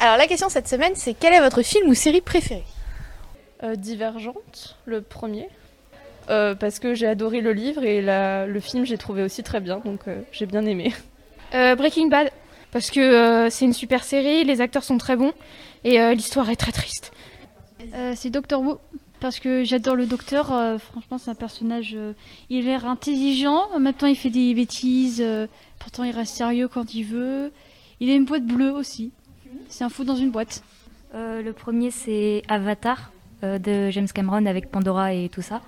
Alors la question cette semaine, c'est quel est votre film ou série préférée Euh, Divergente, le premier. Euh, parce que j'ai adoré le livre et la- le film j'ai trouvé aussi très bien, donc euh, j'ai bien aimé. Euh, Breaking Bad, parce que euh, c'est une super série, les acteurs sont très bons et euh, l'histoire est très triste. Euh, c'est Doctor Who. Parce que j'adore le docteur. euh, franchement, c'est un personnage. euh, il a l'air intelligent. En même temps, il fait des bêtises. euh, pourtant, il reste sérieux quand il veut. Il a une boîte bleue aussi. C'est un fou dans une boîte. Euh, le premier, c'est Avatar euh, de James Cameron avec Pandora et tout ça.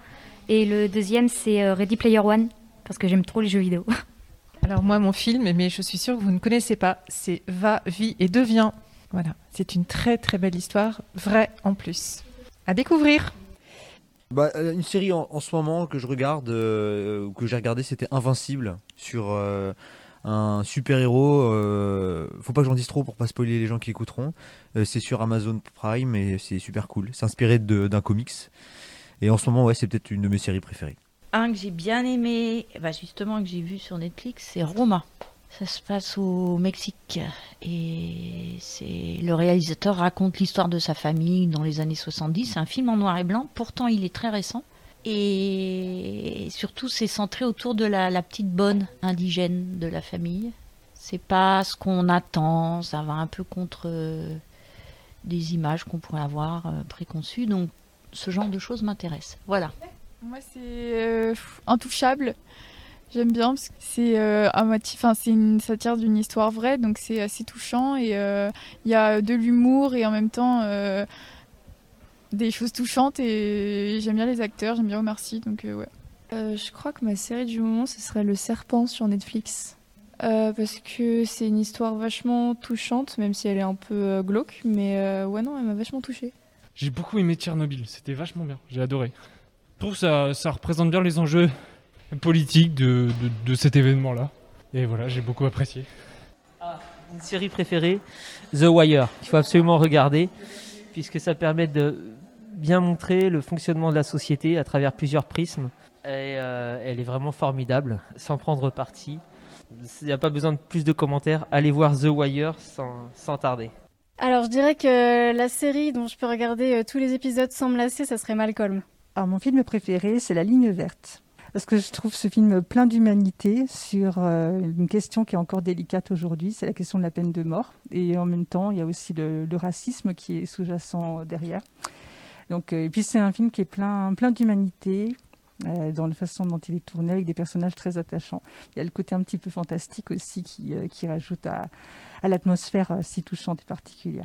Et le deuxième, c'est euh, Ready Player One, parce que j'aime trop les jeux vidéo. Alors moi, mon film, mais je suis sûre que vous ne connaissez pas, c'est Va, Vie et Deviens. Voilà, c'est une très très belle histoire, vraie en plus. À découvrir. Bah, une série en, en ce moment que je regarde, euh, ou que j'ai regardé, c'était Invincible sur euh, un super héros. euh, faut pas que j'en dise trop pour pas spoiler les gens qui écouteront. Euh, c'est sur Amazon Prime et c'est super cool. C'est inspiré d'un comics. Et en ce moment, ouais, c'est peut-être une de mes séries préférées. Un que j'ai bien aimé, bah justement que j'ai vu sur Netflix, c'est Roma. Ça se passe au Mexique et c'est le réalisateur raconte l'histoire de sa famille dans les années 70. C'est un film en noir et blanc, pourtant il est très récent. Et surtout, c'est centré autour de la, petite bonne indigène de la famille. C'est pas ce qu'on attend, ça va un peu contre euh, des images qu'on pourrait avoir euh, préconçues. Donc, ce genre de choses m'intéresse. Voilà. Moi, c'est euh, intouchable. J'aime bien parce que c'est euh, motif, enfin, c'est une satire d'une histoire vraie, donc c'est assez touchant et il y a de l'humour et en même temps des choses touchantes et j'aime bien les acteurs, j'aime bien Omar Sy, donc euh, ouais. Euh, je crois que ma série du moment, ce serait Le Serpent sur Netflix. Euh, parce que c'est une histoire vachement touchante, même si elle est un peu euh, glauque. Mais euh, ouais, non, elle m'a vachement touchée. J'ai beaucoup aimé Tchernobyl, c'était vachement bien, j'ai adoré. Je trouve que ça, ça représente bien les enjeux politiques de, de, de cet événement-là. Et voilà, j'ai beaucoup apprécié. Une série préférée, The Wire. Il faut absolument regarder, puisque ça permet de bien montrer le fonctionnement de la société à travers plusieurs prismes. Et euh, elle est vraiment formidable, sans prendre parti. Il n'y a pas besoin de plus de commentaires. Allez voir The Wire sans, sans tarder. Alors, je dirais que la série dont je peux regarder euh, tous les épisodes sans me lasser, ça serait Malcolm. Alors, mon film préféré, c'est La ligne verte. Parce que je trouve ce film plein d'humanité sur euh, une question qui est encore délicate aujourd'hui, c'est la question de la peine de mort. Et en même temps, il y a aussi le, le racisme qui est sous-jacent derrière. Euh, et puis c'est un film qui est plein, d'humanité, euh, dans la façon dont il est tourné, avec des personnages très attachants. Il y a le côté un petit peu fantastique aussi qui, euh, qui rajoute à, l'atmosphère si touchante et particulière.